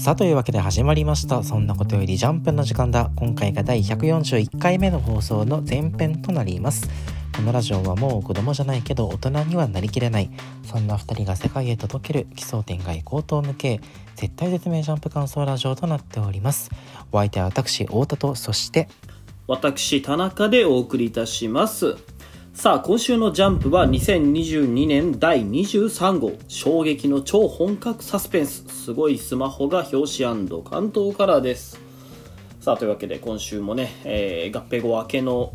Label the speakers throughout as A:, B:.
A: さあというわけで始まりました。そんなことよりジャンプの時間だ。今回が第141回目の放送の前編となります。このラジオはもう子供じゃないけど大人にはなりきれない。そんな2人が世界へ届ける奇想天外高等無形絶対絶命ジャンプ感想ラジオとなっております。お相手は私太田とそして
B: 私田中でお送りいたします。さあ今週の「ジャンプ」は2022年第23号。衝撃の超本格サスペンス。すごいスマホが表紙関東カラーです。さあというわけで今週もね、えー、合併後明けの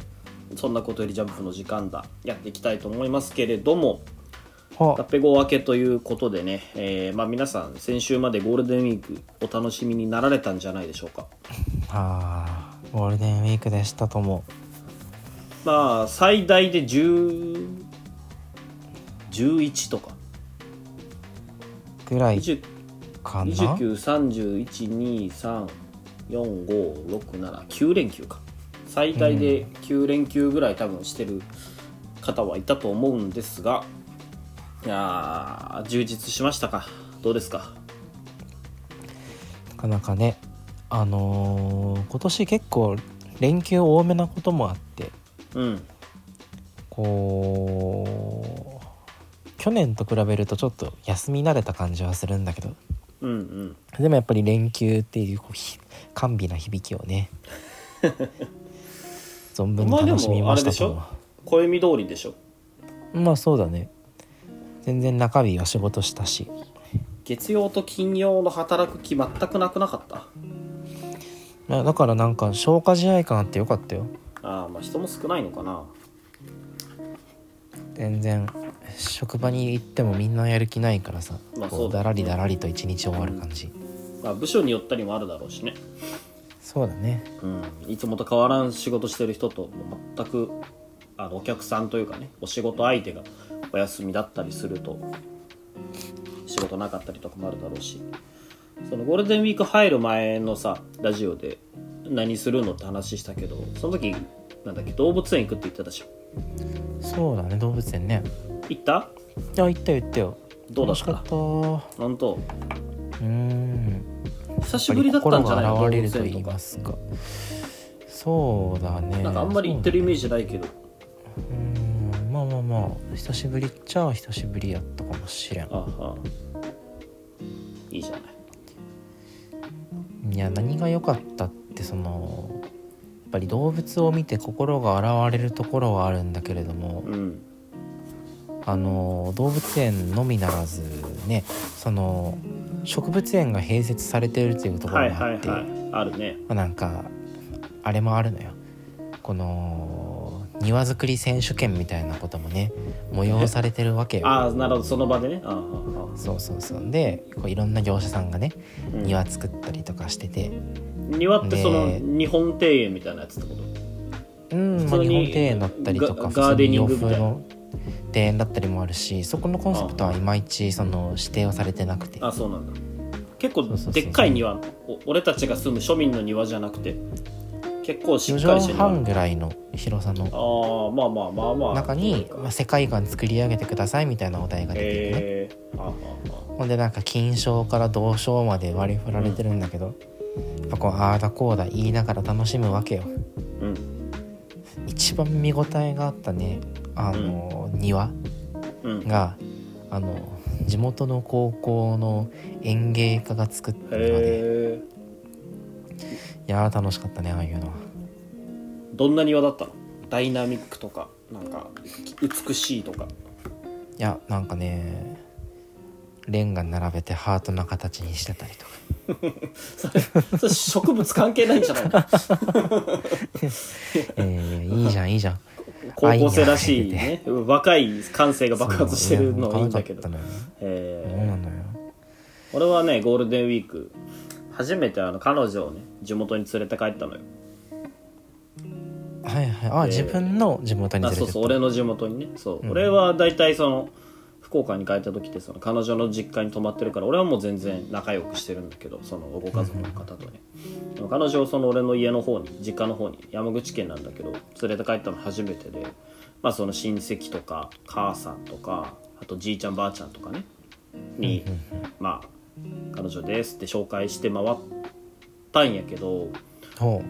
B: そんなことよりジャンプの時間だ。やっていきたいと思いますけれども。合併後明けということでね、えーまあ、皆さん先週までゴールデンウィークお楽しみになられたんじゃないでしょうか。
A: ああゴールデンウィークでしたとも
B: まあ最大で10 11とか。
A: ぐらいかな
B: ？2931234567連休か。最大で9連休ぐらい多分してる方はいたと思うんですが、いや充実しましたか？どうですか？
A: なかなかねあのー、今年結構連休多めなこともあって
B: うん。
A: こう去年と比べるとちょっと休み慣れた感じはするんだけど。
B: うんうん。
A: でもやっぱり連休っていうこう甘美な響きをね 存分に楽しみましたと、
B: まあ、暦通りでしょ。
A: まあそうだね。全然中日は仕事したし。
B: 月曜と金曜の働く気全くなくなかった？
A: だからなんか消化試合感あってよかったよ
B: ああまあ人も少ないのかな。
A: 全然職場に行ってもみんなやる気ないからさ、まあそうだらりだらりと一日終わる感じ、
B: まあ、部署によったりもあるだろうしね。
A: そうだね、
B: うん、いつもと変わらん仕事してる人と全くあのお客さんというかねお仕事相手がお休みだったりすると仕事なかったりとかもあるだろうし。そのゴールデンウィーク入る前のさラジオで何するのって話したけどその時なんだっけ動物園行くって言ってたじゃ
A: ん。そうだね動物園ね。
B: 行った？
A: いや行ったよ行ったよ。
B: どうだった？本当？うん。久しぶりだったんじゃない
A: の？現れるとか。そうだね。
B: なんかあんまり行ってるイメージないけど。
A: うん。まあまあまあ。久しぶりっちゃ久しぶりやったかもしれん。あ
B: あいいじゃない。
A: いや何が良かったってそのやっぱり動物を見て心が洗われるところはあるんだけれども、
B: うん、
A: あの動物園のみならずねその植物園が併設されているというところもあって、はいはいはい、
B: あるね、
A: まあ、なんかあれもあるのよ。この庭作り選手権みたいなこともね催されてるわけよ。
B: ああなるほど。その場でね。
A: そうそうそう。でこういろんな業者さんがね、うん、庭作ったりとかしてて
B: 庭ってその日本庭園みたいなやつってこと？
A: うん、まあ、日本庭園だったりとか
B: ガーデニングみたいな。
A: 庭園だったりもあるしそこのコンセプトはいまいちその指定をされてなくて。
B: あそうなんだ。結構でっかい庭俺たちが住む庶民の庭じゃなくて結構しっかりして
A: る半ぐらいの広さの
B: あまあまあまあまあ。
A: 中に、まあ、世界観作り上げてくださいみたいなお題が出てるね、
B: えー、あ
A: ほんでなんか金賞から銅賞まで割り振られてるんだけど、うん、やっぱこうああだこうだ言いながら楽しむわけよ、
B: うん、
A: 一番見応えがあったねあの、うん、庭が、あの地元の高校の園芸家が作った庭で。いや楽しかったねああいうのは。
B: どんな庭だったの？ダイナミックとかなんか美しいとか。
A: いやなんかねレンガ並べてハートの形にしてたりとか。
B: それそれ植物関係ないんじゃないの？
A: えー、いいじゃんいいじゃん。
B: 高校生らしいね若い感性が爆発してるのはいいんだけど、
A: えー、そうなのよ。
B: 俺はねゴールデンウィーク初めてあの彼女をね地元に連れて帰ったのよ。
A: はいはい。あ、自分の地元に連れて
B: そうそう俺の地元にね。そう、うん、俺は大体その福岡に帰った時ってその彼女の実家に泊まってるから俺はもう全然仲良くしてるんだけどそのご家族の方とね、うん、彼女をその俺の家の方に実家の方に山口県なんだけど連れて帰ったの初めてでまあその親戚とか母さんとかあとじいちゃんばあちゃんとかね。に、まあ彼女ですって紹介して回ったんやけど
A: ほ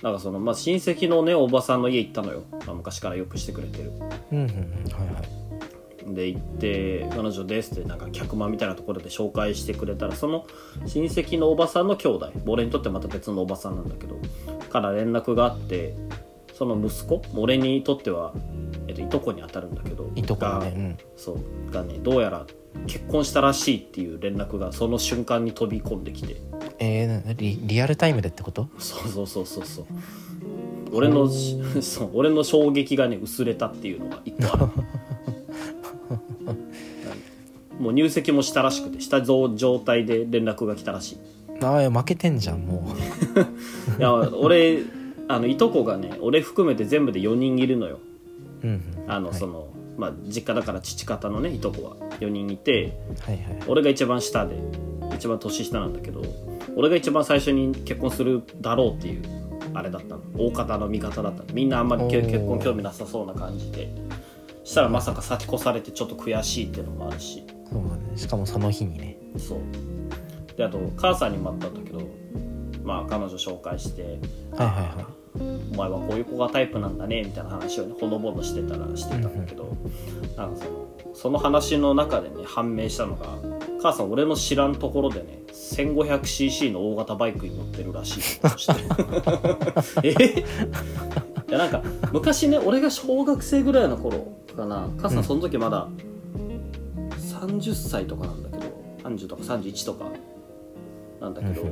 B: なんかその、まあ、親戚のねおばさんの家行ったのよ、まあ、昔からよくしてくれてる。
A: うんうん。はいはい
B: で行って「彼女です」ってなんか客間みたいなところで紹介してくれたらその親戚のおばさんの兄弟俺にとってまた別のおばさんなんだけどから連絡があってその息子俺にとっては、えっと、いとこに当たるんだけど
A: いとこだ
B: が
A: ね
B: そうがねどうやら結婚したらしいっていう連絡がその瞬間に飛び込んできて。
A: うんえー、なリリアルタイムでってこと？
B: そうそうそうそうそう。俺のし そう俺の衝撃がね薄れたっていうのが一個ある もう入籍もしたらしくてした状態で連絡が来たらしい。
A: ああ負けてんじゃんも
B: いや俺あのいとこがね俺含めて全部で4人いるのよ。
A: ううんうん。
B: あの、
A: はい。
B: そのまあ実家だから父方のねいとこは4人いて
A: はいはい。
B: 俺が一番下で一番年下なんだけど俺が一番最初に結婚するだろうっていうあれだったの。大方の味方だったの。みんなあんまり結婚興味なさそうな感じで。したらまさか先越されてちょっと悔しいっていうのもあるし
A: しかもその日にね。
B: そう。であと母さんにもあったんだけどまあ彼女紹介して
A: はいはいはい。
B: お前はこういう子がタイプなんだねみたいな話をねほのぼのしてたらしてたんだけど、なんかそのその話の中でね判明したのが母さん俺の知らんところでね 1500cc の大型バイクに乗ってるらしいとして え？いやなんか昔ね俺が小学生ぐらいの頃かな母さんその時まだ30歳とかなんだけど30とか31とかなんだけど、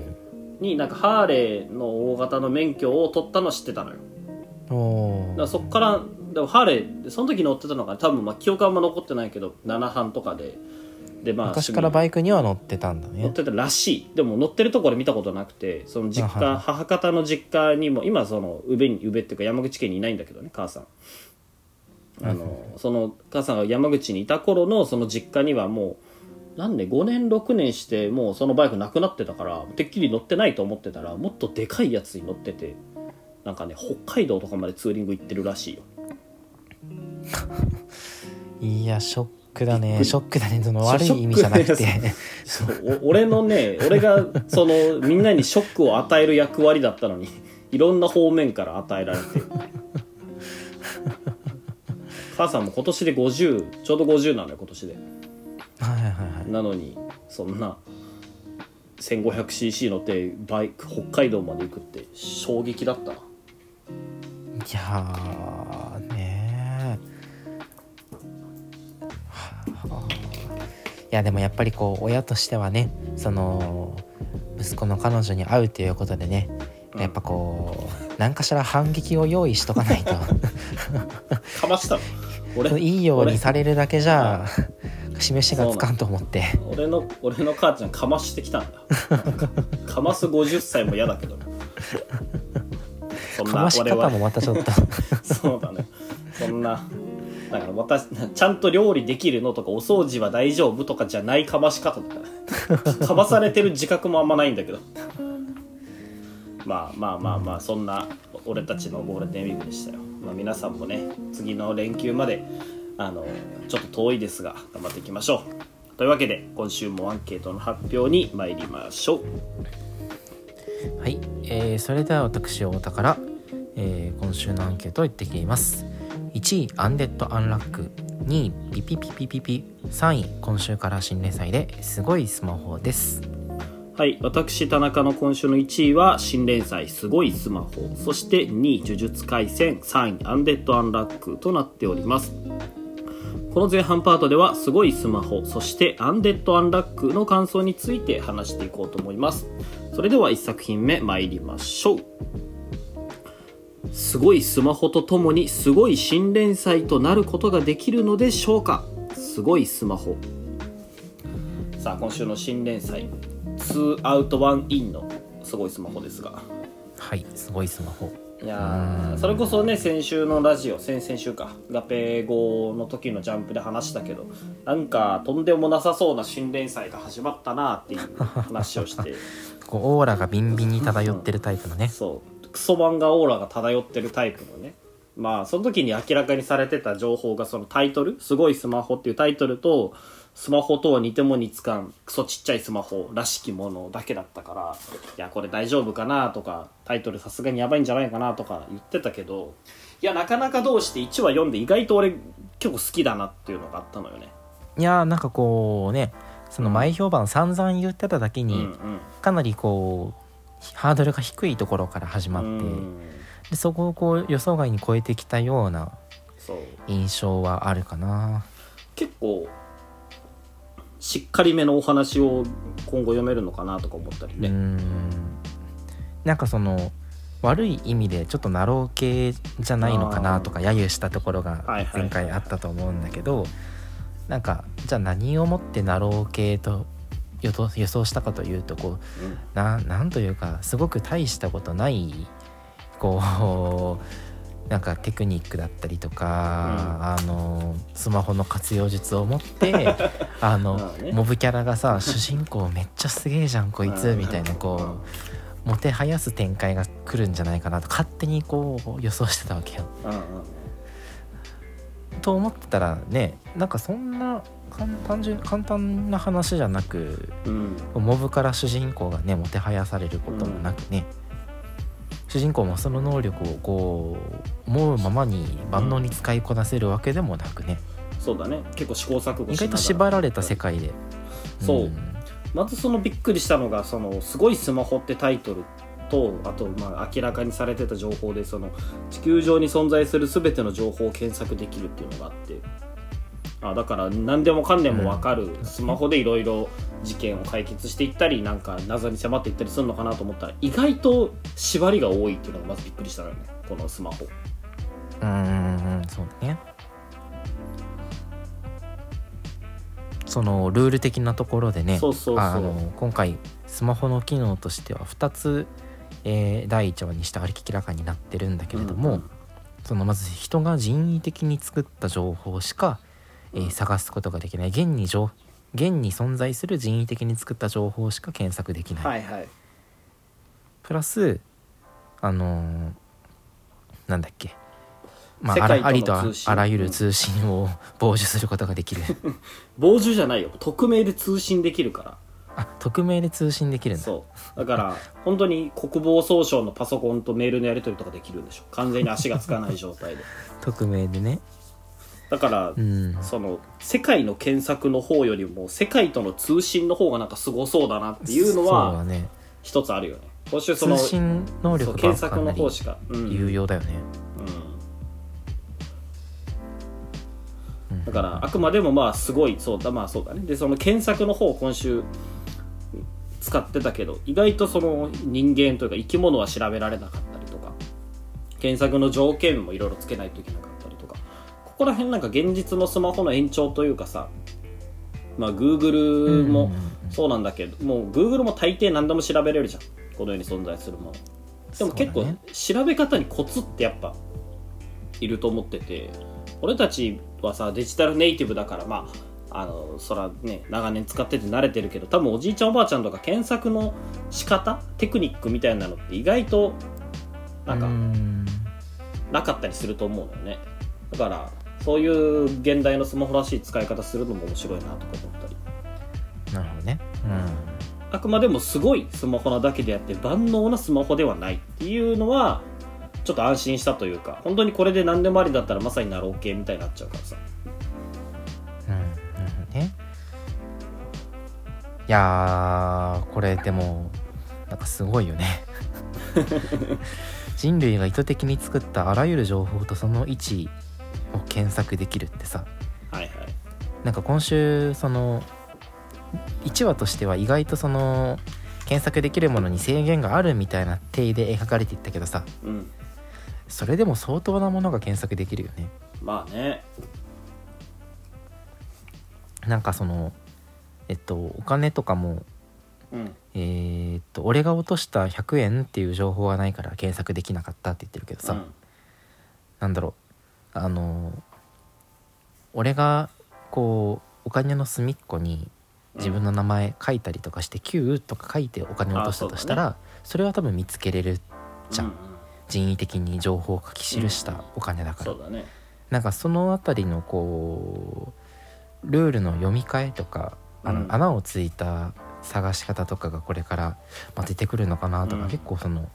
B: になんかハーレーの大型の免許を取ったの知ってたのよ。
A: お
B: だからそっからでもハーレーでその時乗ってたのが多分まあ記憶あんま残ってないけど7班とかででまあ
A: 昔からバイクには乗ってたんだね。
B: 乗ってたらしい。でも乗ってるところ見たことなくてその実家母方の実家にも今その宇部に宇部っていうか山口県にいないんだけどね母さんあのその母さんが山口にいた頃のその実家にはもうなんで5年6年してもうそのバイクなくなってたからてっきり乗ってないと思ってたらもっとでかいやつに乗っててなんかね北海道とかまでツーリング行ってるらしいよ。
A: いやショックだね。ショックだねその悪い意味じゃなくて。
B: そうお俺のね俺がそのみんなにショックを与える役割だったのにいろんな方面から与えられて母さんも今年で50ちょうど50なのよ今年で。
A: はいはいはい。
B: なのにそんな 1500cc 乗ってバイク北海道まで行くって衝撃だった。ない
A: やーねい。やでもやっぱりこう親としてはねその息子の彼女に会うということでねやっぱこう何かしら反撃を用意しとかないと。
B: かましたの？俺？
A: いいようにされるだけじゃ示しがつかんと思って。
B: 俺の俺の母ちゃんかましてきたんだ。かます50歳も嫌だけど。ねそん
A: かまし方もまたちょっと。
B: そうだね。そんなだから私ちゃんと料理できるのとかお掃除は大丈夫とかじゃないかまし方だから。かまされてる自覚もあんまないんだけどまあまあまあまあそんな俺たちのゴールデンウィークでしたよ、まあ、皆さんもね次の連休まであのちょっと遠いですが頑張っていきましょう。というわけで今週もアンケートの発表に参りましょう。
A: はい、えーそれでは私太田から、えー今週のアンケートを言ってきています。1位アンデッド・アンラック。2位ピピピピピピ。3位今週から新連載ですごいスマホです。
B: はい私田中の今週の1位は新連載すごいスマホ。そして2位呪術廻戦3位アンデッド・アンラックとなっております。この前半パートではすごいスマホそしてアンデッド・アンラックの感想について話していこうと思います。それでは1作品目参りましょう。すごいスマホとともにすごい新連載となることができるのでしょうか。すごいスマホ。さあ今週の新連載。2アウト1インのすごいスマホですが。
A: はいすごいスマホ。
B: いやーそれこそね先週のラジオ先々週か。合併後の時のジャンプで話したけどなんかとんでもなさそうな新連載が始まったなっていう話をして。
A: こうオーラがビンビンに漂ってるタイプのね。
B: そう。クソ漫画オーラが漂ってるタイプのね。まあその時に明らかにされてた情報がそのタイトル「すごいスマホ」っていうタイトルとスマホとは似ても似つかんクソちっちゃいスマホらしきものだけだったからいやこれ大丈夫かなとかタイトルさすがにやばいんじゃないかなとか言ってたけどいやなかなかどうして1話読んで意外と俺結構好きだなっていうのがあったのよね。
A: いやーなんかこうねその前評判散々言ってただけに、
B: うん
A: かなりこうハードルが低いところから始まって、でそこをこう予想外に超えてきたような印象はあるかな。
B: 結構しっかりめのお話を今後読めるのかなとか思ったりね、
A: ん。なんかその悪い意味でちょっとナロー系じゃないのかなとか揶揄したところが前回あったと思うんだけどなんかじゃあ何をもってナロー系と予想したかというとこう
B: うん。
A: ななんというかすごく大したことないこうなんかテクニックだったりとか、あのスマホの活用術を持って あの、
B: まあね。
A: モブキャラがさ主人公めっちゃすげえじゃんこいつ
B: うん。
A: みたいなこうもてはやす展開が来るんじゃないかなと勝手にこう予想してたわけよ。
B: うんうん。
A: と思ったらねなんかそんな簡単純簡単な話じゃなく
B: うん。
A: モブから主人公がねもてはやされることもなくね、主人公もその能力をこう思うままに万能に使いこなせるわけでもなくね、
B: そうだね。結構試行錯誤しなが
A: 意外と縛られた世界で、
B: そう。んまずそのびっくりしたのがその「すごいスマホ」ってタイトルとあとまあ明らかにされてた情報でその地球上に存在する全ての情報を検索できるっていうのがあって。あだから何でもかんでも分かる、スマホでいろいろ事件を解決していったりなんか謎に迫っていったりするのかなと思ったら意外と縛りが多いっていうのがまずびっくりしたのよね。このスマホ。
A: うんうんうんそうだね。そのルール的なところでね
B: そうそうそう。
A: ああの今回スマホの機能としては2つ、えー第1話にして明らかになってるんだけれども、
B: うん
A: そのまず人が人為的に作った情報しか、えー探すことができない。現に情現に存在する人為的に作った情報しか検索できない、
B: はいはい。
A: プラスあのーなんだっけ。まあ、あらありとあらゆる通信を 傍受することができる。
B: 傍受じゃないよ。匿名で通信できるから。
A: あ匿名で通信できるんだ。
B: そう。だから 本当に国防総省のパソコンとメールのやり取りとかできるんでしょ。完全に足がつかない状態で。
A: 匿名でね
B: だから、
A: うん。
B: その世界の検索の方よりも世界との通信の方がなんかすごそうだなっていうのは一つあるよね。今週その
A: 通信能力が
B: 検索の方しか、うん。
A: 有用だよね、
B: うん、だからあくまでもまあすごいそうだまあそうだね。でその検索の方を今週使ってたけど意外とその人間というか生き物は調べられなかったりとか検索の条件もいろいろつけないといけなかったここら辺なんか現実のスマホの延長というかさまあ Google もそうなんだけど、もう Google も大抵何でも調べれるじゃん。この世に存在するもの。でも結構、調べ方にコツってやっぱいると思ってて俺たちはさデジタルネイティブだからまああのそらね長年使ってて慣れてるけど多分おじいちゃんおばあちゃんとか検索の仕方テクニックみたいなのって意外となんか
A: うん。
B: なかったりすると思うのよね。だからそういう現代のスマホらしい使い方するのも面白いなとか思ったり。
A: なるほどね。
B: あくまでもすごいスマホなだけであって万能なスマホではないっていうのはちょっと安心したというか本当にこれで何でもありだったらまさにナロー系みたいになっちゃうからさ。
A: うん。うん。ねいやーこれでもなんかすごいよね。人類が意図的に作ったあらゆる情報とその位置を検索できるってさ。
B: はいはい。
A: なんか今週その1話としては意外とその検索できるものに制限があるみたいな体で描かれていったけどさ。
B: うん。
A: それでも相当なものが検索できるよね。
B: まあね。
A: なんかそのえっとお金とかも
B: うん。
A: えーっと俺が落とした100円っていう情報はないから検索できなかったって言ってるけどさ、
B: うん。
A: なんだろうあの俺がこうお金の隅っこに自分の名前書いたりとかして「Q」とか書いてお金を落としたとしたらそ,、れは多分見つけれるじゃん、
B: うん
A: 人為的に情報を書き記したお金だから、なんかそのあたりのこルールの読み替えとかあの、
B: うん。
A: 穴をついた探し方とかがこれから、まあ、出てくるのかなとか、
B: うん。
A: 結構その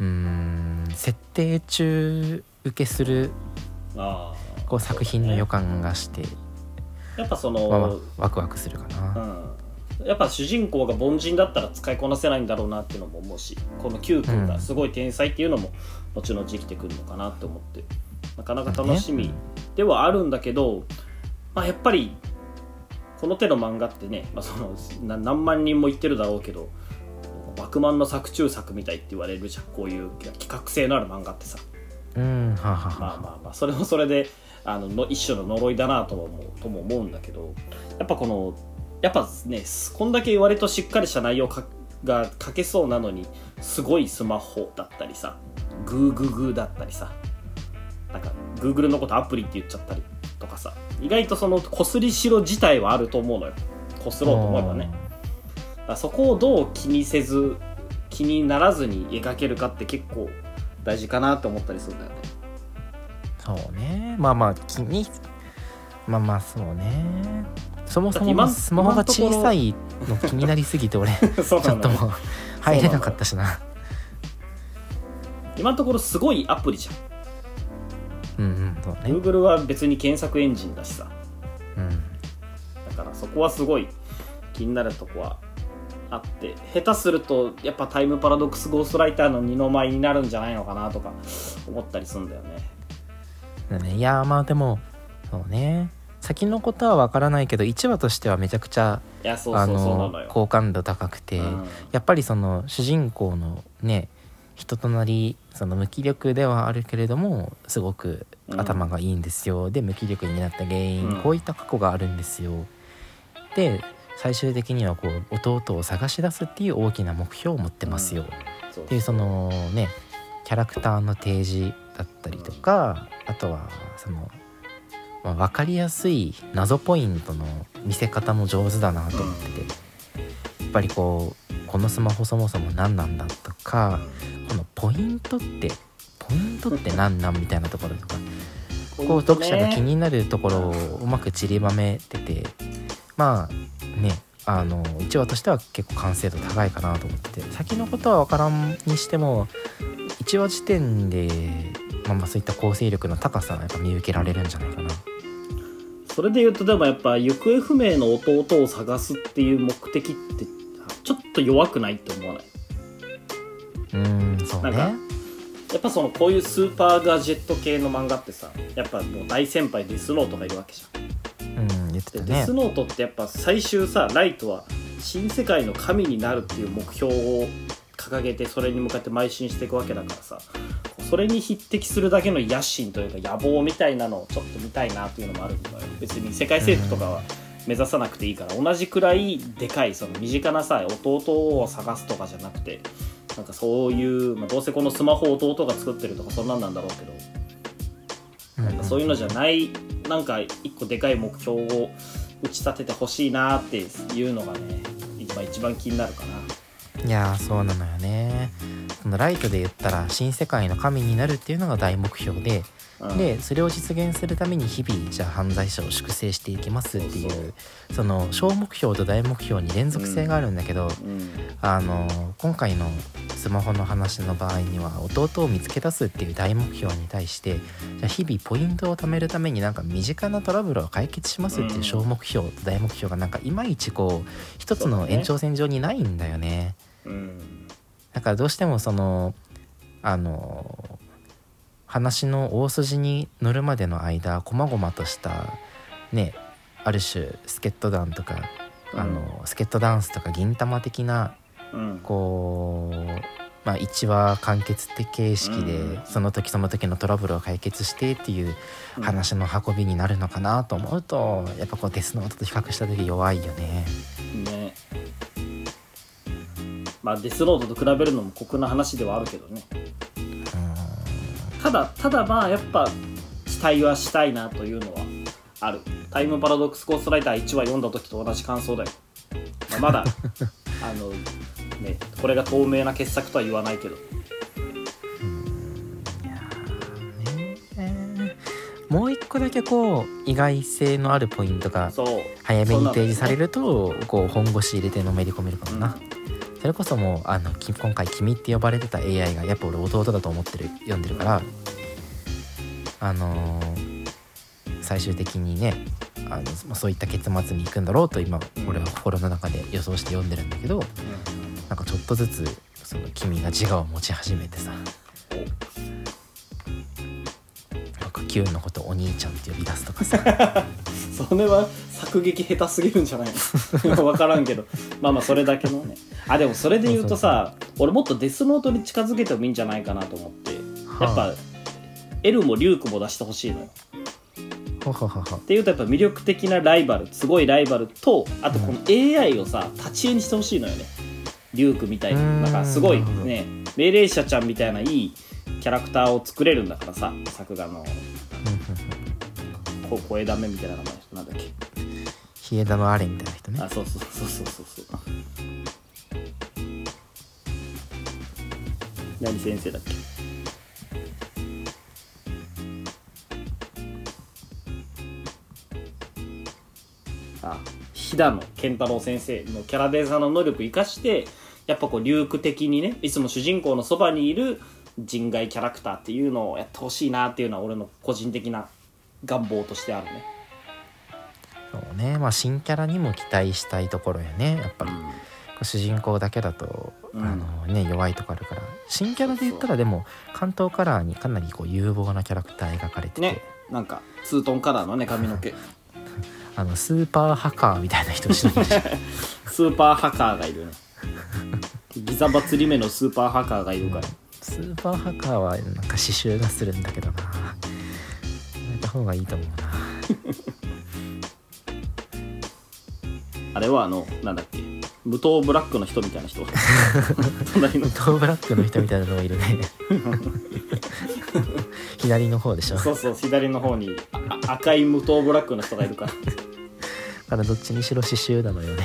A: うーん設定中受けするこう作品の予感がして、
B: やっぱその、
A: ワクワクするかな。
B: うん、やっぱ主人公が凡人だったら使いこなせないんだろうなっていうのも思うしこの Q 君がすごい天才っていうのも後々生きてくるのかなって思って。なかなか楽しみではあるんだけど、まあ、やっぱりこの手の漫画ってね、まあ、そのな何万人も言ってるだろうけどバクマンの作中作みたいって言われるじゃん。こういう企画性のある漫画ってさ
A: うん。はあ、はあは
B: まあまあまあそれもそれであのの一種の呪いだなとも思うとも思うんだけどやっぱこのやっぱねこんだけ割としっかりした内容かが書けそうなのにすごいスマホだったりさグーグーグーだったりさなんか Google のことアプリって言っちゃったりとかさ意外とそのこすりしろ自体はあると思うのよ。こすろうと思えばね。そこをどう気にせず気にならずに描けるかって結構大事かなって思ったりするんだよね。
A: そうね。まあまあ気にまあまあそうね。そもそも
B: 今
A: スマホが小さいの気になりすぎて俺 ちょっともう入れなかったしな。
B: 今のところすごいアプリじゃん。
A: うんうんそうね。
B: Google は別に検索エンジンだしさ。
A: うん。
B: だからそこはすごい気になるとこはあって下手するとやっぱタイムパラドックスゴーストライターの二の舞になるんじゃないのかなとか思ったりするんだよね。
A: いやまあでもそうね。先のことは分からないけど1話としてはめちゃくちゃ好感度高くて、
B: うん。
A: やっぱりその主人公のね人となりその無気力ではあるけれどもすごく頭がいいんですよ、で無気力になった原因、
B: うん。
A: こういった過去があるんですよ。で最終的にはこう弟を探し出すっていう大きな目標を持ってますよ、っていうそのねキャラクターの提示だったりとかあとはその、まあ、分かりやすい謎ポイントの見せ方も上手だなと思ってて、やっぱりこうこのスマホそもそも何なんだとかこのポイントってポイントって何なんみたいなところとか こう読者が気になるところをうまく散りばめててまあねあの1話としては結構完成度高いかなと思ってて先のことは分からんにしても1話時点で、まあ、まあそういった構成力の高さがやっぱ見受けられるんじゃないかな。
B: それで言うとでもやっぱ行方不明の弟を探すっていう目的ってちょっと弱くないって思わない？う
A: ーんそうね。
B: なんかやっぱそのこういうスーパーガジェット系の漫画ってさやっぱもう大先輩デスノートがいるわけじゃん
A: 言ってたね。
B: デスノートってやっぱ最終さライトは新世界の神になるっていう目標を掲げてそれに向かって邁進していくわけだからさそれに匹敵するだけの野心というか野望みたいなのをちょっと見たいなっていうのもあるんだよ。別に世界征服とかは目指さなくていいから同じくらいでかいその身近なさ弟を探すとかじゃなくてなんかそういう、まあ、どうせこのスマホ弟が作ってるとかそんなんなんだろうけど
A: うん
B: なんかそういうのじゃないなんか一個でかい目標を打ち立ててほしいなっていうのがね今一番気になるかな。
A: いやそうなのよねそのライトで言ったら新世界の神になるっていうのが大目標で、
B: うん、
A: でそれを実現するために日々じゃあ犯罪者を粛清していきますっていう
B: そ
A: の小目標と大目標に連続性があるんだけど、
B: うん。
A: あの今回のスマホの話の場合には弟を見つけ出すっていう大目標に対してじゃあ日々ポイントを貯めるためになんか身近なトラブルを解決しますっていう小目標と大目標がなんかいまいちこう一つの延長線上にないんだよね。
B: うん
A: だからどうしてもそのあの話の大筋に乗るまでの間細々としたねある種助っ人団とか、
B: うん。
A: あの助っ人ダンスとか銀玉的な
B: うん。
A: こう、まあ、1話完結的形式で、
B: うん。
A: その時その時のトラブルを解決してっていう話の運びになるのかなと思うとやっぱこうデスノートと比較した時弱いよね。
B: ねまあデスノートと比べるのも酷な話ではあるけどね。
A: うん
B: ただただまあやっぱ期待はしたいなというのはある。タイムパラドックスゴーストライター1話読んだ時と同じ感想だよ、まあまだ あのねこれが透明な傑作とは言わないけど。
A: もう一個だけこう意外性のあるポイントが早めに提示されるとこう本腰入れてのめり込めるかもな、それこそもうあのき今回「君」って呼ばれてた AI がやっぱ俺弟だと思ってる読んでるからあのー最終的にねあのまあそういった結末に行くんだろうと今
B: うん
A: 俺は心の中で予想して読んでるんだけどなんかちょっとずつその君が自我を持ち始めてさなんか Q のことお兄ちゃんって呼び出すとかさ。
B: それは作劇下手すぎるんじゃないの？分からんけど。まあまあそれだけのね。あでもそれで言うとさ俺もっとデスノートに近づけてもいいんじゃないかなと思って。やっぱ、
A: はあ
B: L もリュークも出してほしいのよ。っていうとやっぱ魅力的なライバルすごいライバルとあとこの AI をさ立ち絵にしてほしいのよね。リュークみたいに。
A: うん。
B: なんかすごいね命令者ちゃんみたいないいキャラクターを作れるんだからさ作画の。
A: うん。うんうん
B: こ声ダメみたいな名前なんだっけ。
A: ヒエダのアレみたいな人ね。
B: あそうそうそうそうそうそう。何先生だっけ？あ飛騨の健太郎先生のキャラデザの能力生かしてやっぱこうリューク的にねいつも主人公のそばにいる人外キャラクターっていうのをやってほしいなっていうのは俺の個人的な願望としてあるね。
A: そうね。まあ新キャラにも期待したいところやね。やっぱり、主人公だけだと、
B: うん。
A: あのね弱いとこあるから。新キャラで言ったらでも関東カラーにかなりこう有望なキャラクター描かれてて、
B: ねなんかツートンカラーのね髪の毛。
A: あのスーパーハカーみたいな人
B: スーパーハカーがいるね。ギザバ釣り目のスーパーハカーがいるから
A: スーパーハカーはなんか刺繍がするんだけどな。やめた方がいいと思うな。
B: あれはあのなんだっけ？無糖ブラックの人みたいな人？隣の
A: トーブラックの人みたいなのがいるね。左の方でしょ。だ
B: そうそう左の方に赤い無糖ブラックの人がいるから。
A: からどっちにしろ刺繍なのよね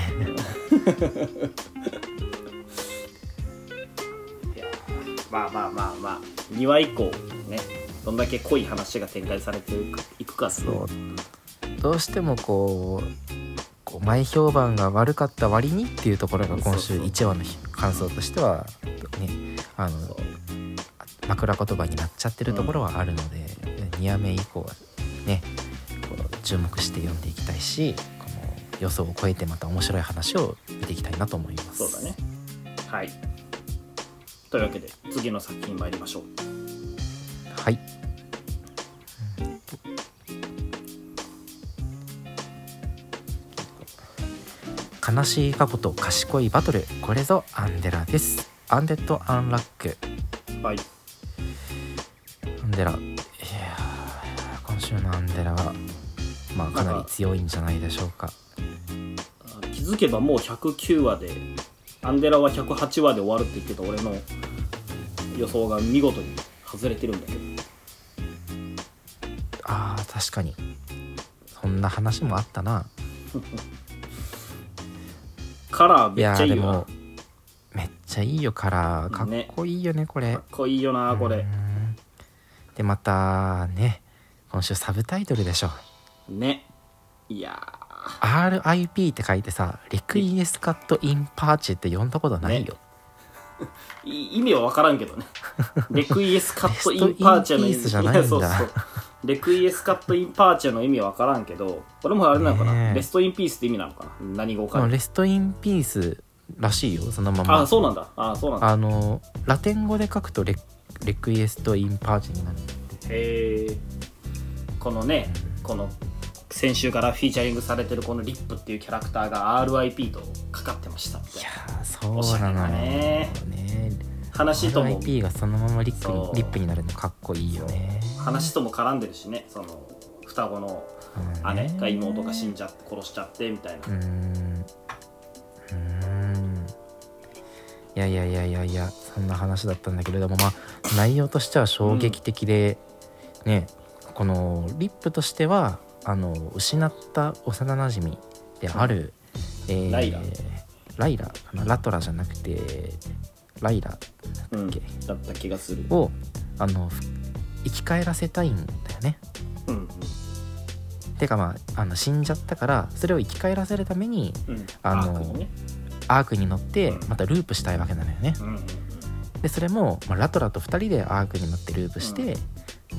B: まあまあまあまあ2話以降ねどんだけ濃い話が展開されていくかっていう
A: そうどうしてもこうこう前評判が悪かった割にっていうところが今週
B: そうそう。
A: 1話の感想としてはねあの枕言葉になっちゃってるところはあるので、2話目以降はねこう注目して読んでいきたいしこの予想を超えてまた面白い話を見ていきたいなと思います。
B: そうだね。はいというわけで次の作品参りましょう。
A: はい。悲しい過去と賢いバトル。これぞアンデラです。アンデッド・アンラック。
B: はい。
A: アンデラ。いやー今週のアンデラはまあかなり強いんじゃないでしょうか。
B: あ気づけばもう109話でアンデラは108話で終わるって言ってた俺の予想が見事に外れてるんだけど。
A: あー確かに。そんな話もあったな。
B: カラー
A: い
B: めっちゃいいよな
A: やーでもめっちゃいいよカラー。かっこいいよねこれ。
B: かっこいいよなこれ。
A: うんでまたね今週サブタイトルでしょ。
B: ね。いや
A: RIP って書いてさリクイエスカットインパーチって読んだことないよ、
B: ーい 意味は分からんけどね。Requiescat in pace の意
A: rest in peace じゃないんだ。
B: やそうそう。 Requiescat in pace の意味は分からんけどこれもあれなのかな、
A: ねえ。
B: rest in peace って意味なのかな？何が分か
A: rest in peace らしいよそのまま。
B: あそうなんだ。あそうなんだ。
A: あのラテン語で書くとレ requiescat in pace になる
B: へえこのねこの先週からフィーチャリングされてるこのリップっていうキャラクターが RIP とかかってましたい
A: いやそうなのよ。
B: ね。
A: ね。
B: 話とも。
A: RIP がそのままリップリップになるのかっこいいよね。
B: 話とも絡んでるしね。その双子の
A: うん
B: 姉が妹が死んじゃって殺しちゃってみたいな。
A: うーん。うーん。いやいやいやいやいやそんな話だったんだけれどもまあ内容としては衝撃的で、ねこのリップとしてはあの失った幼なじみである、えー
B: ライラ。
A: ライラ。かなラトラじゃなくてライラ
B: うん
A: け
B: だった気がする。
A: をあのふ生き返らせたいんだよね。
B: うん
A: てかまああの死んじゃったからそれを生き返らせるために
B: うん。
A: あの
B: アークにね。
A: アークに乗って
B: うん。
A: またループしたいわけなのよね。
B: うんうん
A: でそれも、まあ、ラトラと2人でアークに乗ってループして、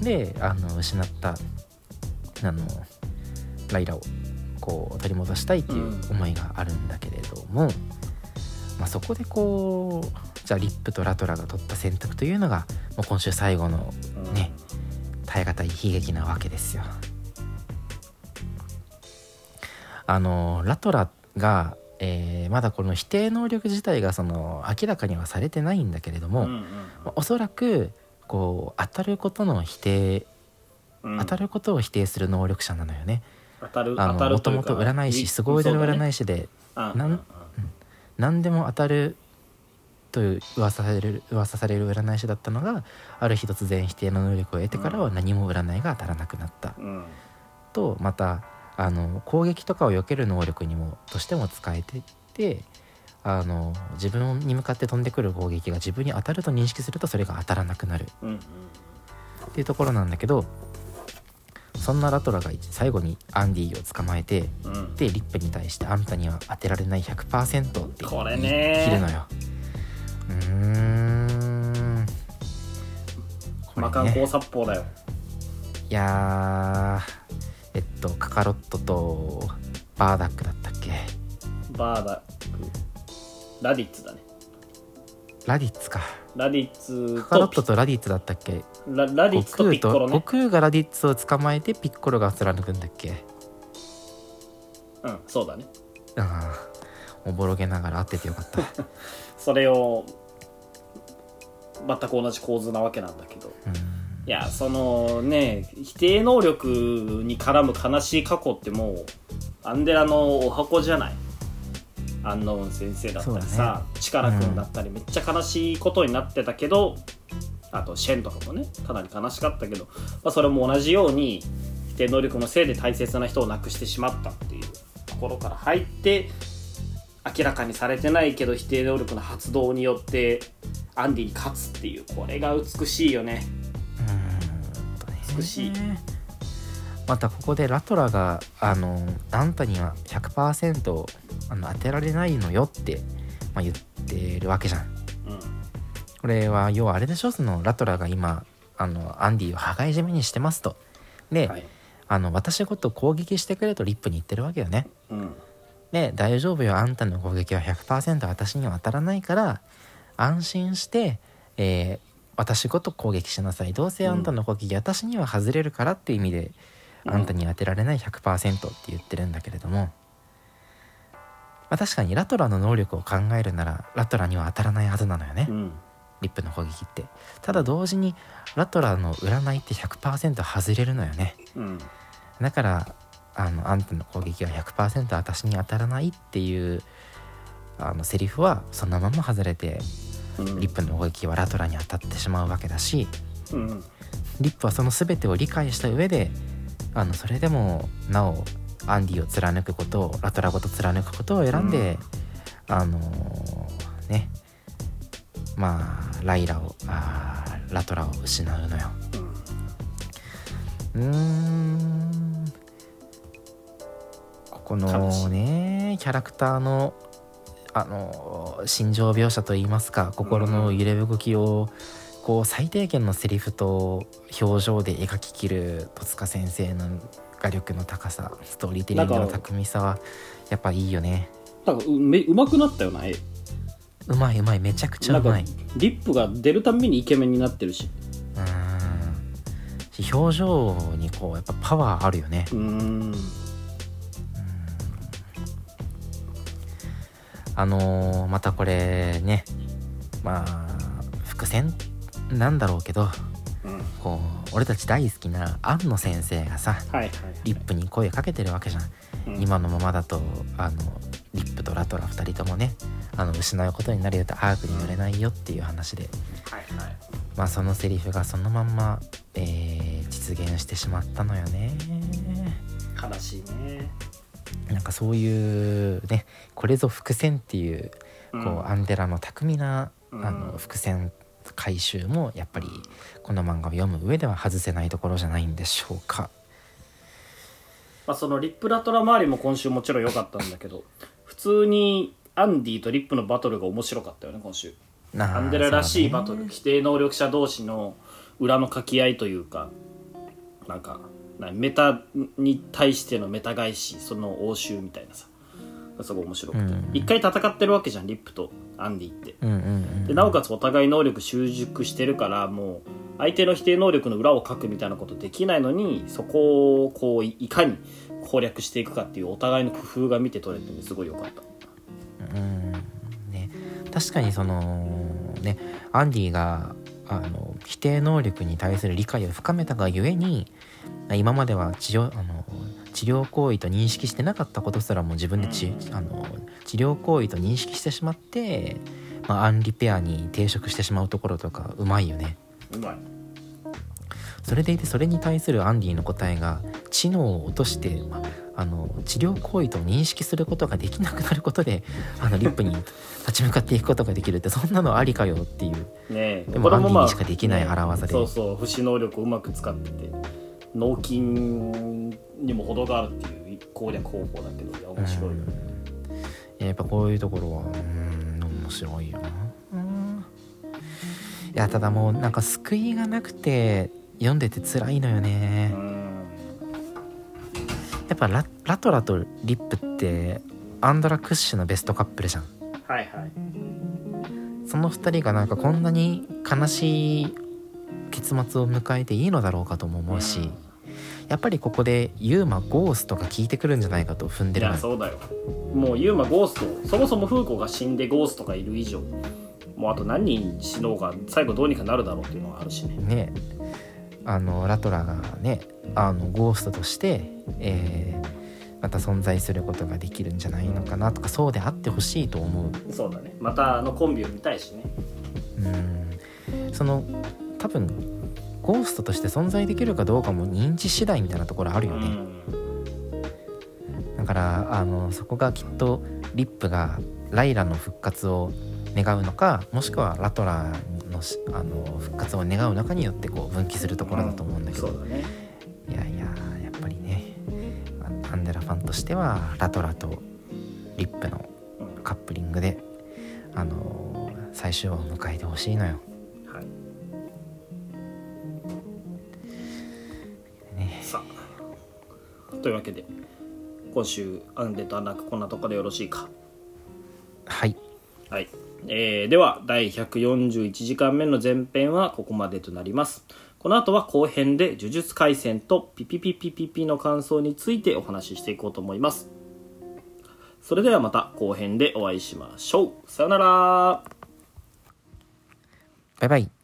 A: であの失ったあのライラをこう取り戻したいっていう思いがあるんだけれども、まあ、そこでこうじゃあリップとラトラが取った選択というのがもう今週最後の
B: うん。
A: ね耐え難い悲劇なわけですよ。あのラトラが、えーまだこの否定能力自体がその明らかにはされてないんだけれども、
B: うんうん
A: まあおそらくこう当たることの否定
B: うん
A: 当たることを否定する能力者なのよね。
B: 当たる
A: あのもともと占い師すごい腕の占い師で
B: うん。
A: なん何でも当たるという噂される噂される占い師だったのがある日突然否定の能力を得てからは何も占いが当たらなくなった。
B: うん。うん
A: とまたあの攻撃とかを避ける能力にもとしても使えててあの自分に向かって飛んでくる攻撃が自分に当たると認識するとそれが当たらなくなる。
B: うんうん。
A: っていうところなんだけどそんなラトラが最後にアンディを捕まえて
B: うん。
A: でリップに対してあんたには当てられない100%って
B: これね。
A: 切るのよ。うーん。これ
B: 魔漢殺法だよ。
A: いやーえっとカカロットとバーダックだったっけ？
B: バーダック。ラディッツだね。
A: ラディッツか
B: ラディッツ
A: カカロッ
B: と
A: トとラディッツだったっけ？
B: ララディッツとピッコロね。
A: 悟空がラディッツを捕まえてピッコロが貫くんだっけ？
B: うんそうだね。
A: ああおぼろげながら合っててよかった。
B: それを全く同じ構図なわけなんだけど。
A: うん。
B: いやそのね否定能力に絡む悲しい過去ってもうアンデラのお箱じゃないアンノウン先生だったりさ、力くんだったりめっちゃ悲しいことになってたけど、あとシェンとかもねかなり悲しかったけど、まあ、それも同じように否定能力のせいで大切な人を亡くしてしまったっていうところから入って明らかにされてないけど否定能力の発動によってアンディに勝つっていうこれが美しいよね。
A: うーん
B: 美しい
A: またここでラトラがあのあんたには100%あの当てられないのよって、まあ、言ってるわけじゃん。
B: うん
A: これは要はあれでしょ？そのラトラが今あのアンディを羽交い締めにしてますと。で、
B: はい。
A: あの私ごと攻撃してくれとリップに言ってるわけよね。
B: うん。
A: で大丈夫よ。あんたの攻撃は100%私には当たらないから安心して、えー私ごと攻撃しなさい。どうせあんたの攻撃、私には外れるからっていう意味で、
B: うん
A: あんたに当てられない100%って言ってるんだけれども、まあ、確かにラトラの能力を考えるならラトラには当たらないはずなのよね、
B: うん。
A: リップの攻撃って。ただ同時にラトラの占いって100%外れるのよね。
B: うん。
A: だからあのあんたの攻撃は100%私に当たらないっていうあのセリフはそのまま外れて
B: うん。
A: リップの攻撃はラトラに当たってしまうわけだし
B: うん。
A: リップはその全てを理解した上であのそれでもなおアンディを貫くことをラトラごと貫くことを選んで、あのーねまあライラをあーラトラを失うのよ。
B: うん。
A: ここのねキャラクターのあの心情描写といいますか心の揺れ動きをこう最低限のセリフと表情で描ききる戸塚先生の画力の高さストーリーテリングの巧みさはやっぱいいよね。
B: なんかうめうまくなったよな絵。
A: うまいうまいめちゃくちゃうんまい。
B: リップが出るたんびにイケメンになってるし。
A: うん。し表情にこうやっぱパワーあるよね。
B: うーん。
A: あのーまたこれね。まあ伏線なんだろうけど
B: うん。
A: こう俺たち大好きな庵野先生がさ
B: はいはい
A: リップに声かけてるわけじゃん、
B: うん。
A: 今のままだとあのリップとラトラ2人ともねあの失うことになるよとアークに乗れないよっていう話で、
B: はいはい。
A: まあそのセリフがそのまんま、えー実現してしまったのよね。
B: 悲しいね。
A: なんかそういうねこれぞ伏線っていう
B: うん。
A: こうアンデラの巧みな、
B: うん。
A: あの伏線回収もやっぱりこの漫画を読む上では外せないところじゃないんでしょうか。
B: まあ、そのリップラトラ周りも今週もちろん良かったんだけど普通にアンディとリップのバトルが面白かったよね今週。アンデラらしいバトル、規定能力者同士の裏の掛け合いというかなんかなメタに対してのメタ返しその応酬みたいなさ。すごい面白くて、
A: うん。
B: 一回戦ってるわけじゃんリップとアンディって。
A: うんうんうん
B: でなおかつお互い能力習熟してるからもう相手の否定能力の裏を書くみたいなことできないのにそこをこういいかに攻略していくかっていうお互いの工夫が見て取れてねすごい良かった。
A: うん。ね、確かにそのねアンディがあの否定能力に対する理解を深めたがゆえに今までは治療あの治療行為と認識してなかったことすらも自分でち、あの治療行為と認識してしまって、まあ、アンリペアに抵触してしまうところとかうまいよね。
B: うまい。
A: それでいてそれに対するアンディの答えが知能を落として、まあの治療行為と認識することができなくなることであのリップに 立ち向かっていくことができるってそんなのありかよっていう。
B: ねえ。
A: でもアンディにしかできない荒技で。
B: そうそう不死能力をうまく使ってて脳筋にも程があるっていう攻略方法だけど面白いよね。
A: うん。やっぱこういうところはうん面白いよな。うん。いやただもうなんか救いがなくて読んでて辛いのよね、
B: うん。
A: やっぱララトラとリップってアンドラ屈指のベストカップルじゃん。
B: はいはい。
A: その2人がなんかこんなに悲しい結末を迎えていいのだろうかとも思うし、やっぱりここでユーマゴーストが効いてくるんじゃないかと踏ん
B: い
A: でるのよ
B: やそうだよ。もうユーマゴーストそもそもフーコが死んでゴーストがいる以上。もうあと何人死のうが最後どうにかなるだろうっていうのがあるしね。
A: ね。あのラトラがねあのゴーストとして、えーまた存在することができるんじゃないのかなとかそうであってほしいと思う。
B: そうだね。またあのコンビを見たいしね。
A: うん。その多分ゴーストとして存在できるかどうかも認知次第みたいなところあるよね、だからあのそこがきっとリップがライラの復活を願うのかもしくはラトラのしあの復活を願うのかによってこう分岐するところだと思うんだけど、
B: そうだね。
A: いやいややっぱりねあアンデラファンとしてはラトラとリップの
B: うん。
A: カップリングであの最終話を迎えてほしいのよ。
B: いうわけで今週アンデとアナックこんなとこでよろしいか？
A: はい。
B: はい、えーでは第141時間目の前編はここまでとなります。この後は後編で呪術廻戦とピピピピピピの感想についてお話ししていこうと思います。それではまた後編でお会いしましょう。さよなら。
A: バイバイ